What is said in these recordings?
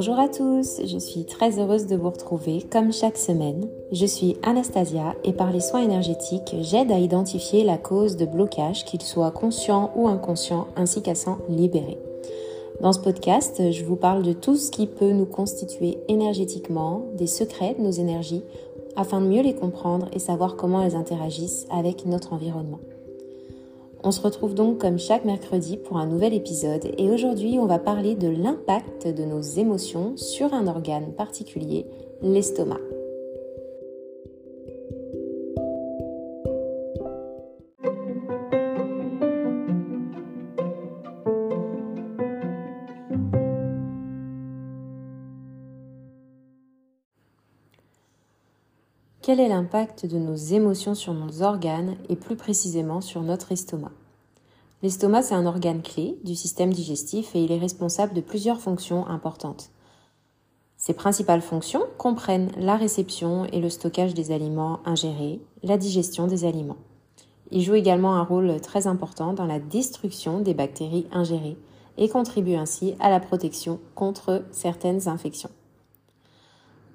Bonjour à tous, je suis très heureuse de vous retrouver comme chaque semaine. Je suis Anastasia et par les soins énergétiques, j'aide à identifier la cause de blocage, qu'il soit conscient ou inconscient, ainsi qu'à s'en libérer. Dans ce podcast, je vous parle de tout ce qui peut nous constituer énergétiquement, des secrets de nos énergies, afin de mieux les comprendre et savoir comment elles interagissent avec notre environnement. On se retrouve donc comme chaque mercredi pour un nouvel épisode et aujourd'hui on va parler de l'impact de nos émotions sur un organe particulier, l'estomac. Quel est l'impact de nos émotions sur nos organes et plus précisément sur notre estomac L'estomac, c'est un organe clé du système digestif et il est responsable de plusieurs fonctions importantes. Ses principales fonctions comprennent la réception et le stockage des aliments ingérés, la digestion des aliments. Il joue également un rôle très important dans la destruction des bactéries ingérées et contribue ainsi à la protection contre certaines infections.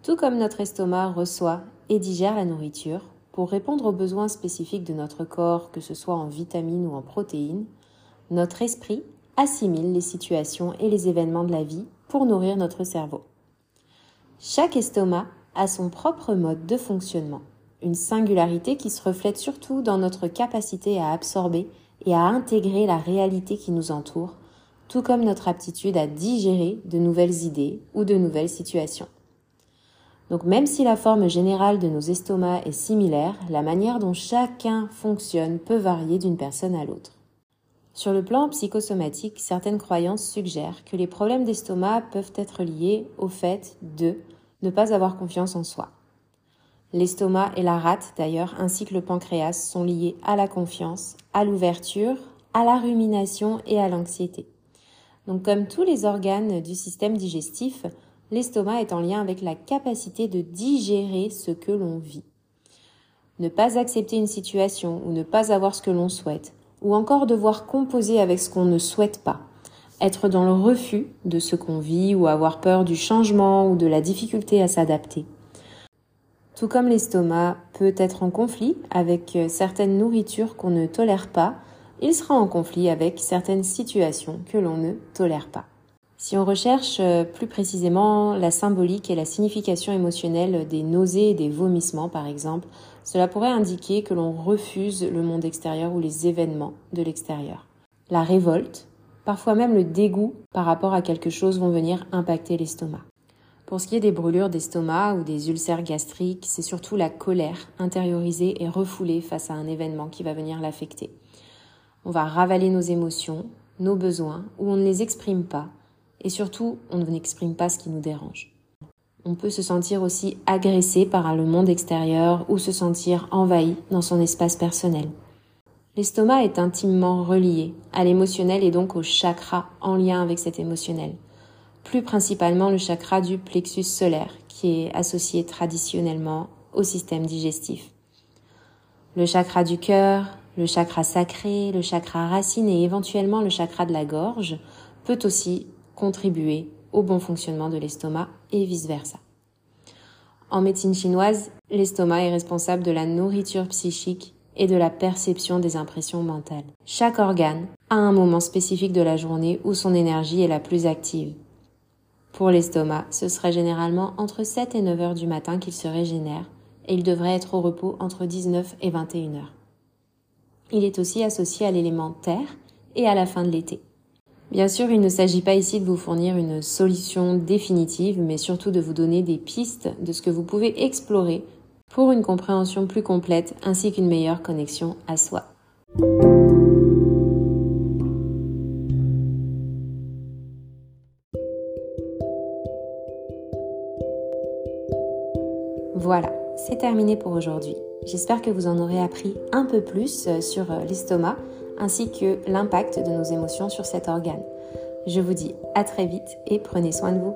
Tout comme notre estomac reçoit et digère la nourriture pour répondre aux besoins spécifiques de notre corps, que ce soit en vitamines ou en protéines, notre esprit assimile les situations et les événements de la vie pour nourrir notre cerveau. Chaque estomac a son propre mode de fonctionnement, une singularité qui se reflète surtout dans notre capacité à absorber et à intégrer la réalité qui nous entoure, tout comme notre aptitude à digérer de nouvelles idées ou de nouvelles situations. Donc même si la forme générale de nos estomacs est similaire, la manière dont chacun fonctionne peut varier d'une personne à l'autre. Sur le plan psychosomatique, certaines croyances suggèrent que les problèmes d'estomac peuvent être liés au fait de ne pas avoir confiance en soi. L'estomac et la rate, d'ailleurs, ainsi que le pancréas, sont liés à la confiance, à l'ouverture, à la rumination et à l'anxiété. Donc comme tous les organes du système digestif, l'estomac est en lien avec la capacité de digérer ce que l'on vit. Ne pas accepter une situation ou ne pas avoir ce que l'on souhaite, ou encore devoir composer avec ce qu'on ne souhaite pas, être dans le refus de ce qu'on vit ou avoir peur du changement ou de la difficulté à s'adapter. Tout comme l'estomac peut être en conflit avec certaines nourritures qu'on ne tolère pas, il sera en conflit avec certaines situations que l'on ne tolère pas. Si on recherche euh, plus précisément la symbolique et la signification émotionnelle des nausées et des vomissements, par exemple, cela pourrait indiquer que l'on refuse le monde extérieur ou les événements de l'extérieur. La révolte, parfois même le dégoût par rapport à quelque chose vont venir impacter l'estomac. Pour ce qui est des brûlures d'estomac ou des ulcères gastriques, c'est surtout la colère intériorisée et refoulée face à un événement qui va venir l'affecter. On va ravaler nos émotions, nos besoins, ou on ne les exprime pas, et surtout, on n'exprime pas ce qui nous dérange. On peut se sentir aussi agressé par le monde extérieur ou se sentir envahi dans son espace personnel. L'estomac est intimement relié à l'émotionnel et donc au chakra en lien avec cet émotionnel. Plus principalement le chakra du plexus solaire qui est associé traditionnellement au système digestif. Le chakra du cœur, le chakra sacré, le chakra racine et éventuellement le chakra de la gorge peut aussi contribuer au bon fonctionnement de l'estomac et vice-versa. En médecine chinoise, l'estomac est responsable de la nourriture psychique et de la perception des impressions mentales. Chaque organe a un moment spécifique de la journée où son énergie est la plus active. Pour l'estomac, ce serait généralement entre 7 et 9 heures du matin qu'il se régénère et il devrait être au repos entre 19 et 21 heures. Il est aussi associé à l'élément terre et à la fin de l'été. Bien sûr, il ne s'agit pas ici de vous fournir une solution définitive, mais surtout de vous donner des pistes de ce que vous pouvez explorer pour une compréhension plus complète ainsi qu'une meilleure connexion à soi. Voilà, c'est terminé pour aujourd'hui. J'espère que vous en aurez appris un peu plus sur l'estomac ainsi que l'impact de nos émotions sur cet organe. Je vous dis à très vite et prenez soin de vous.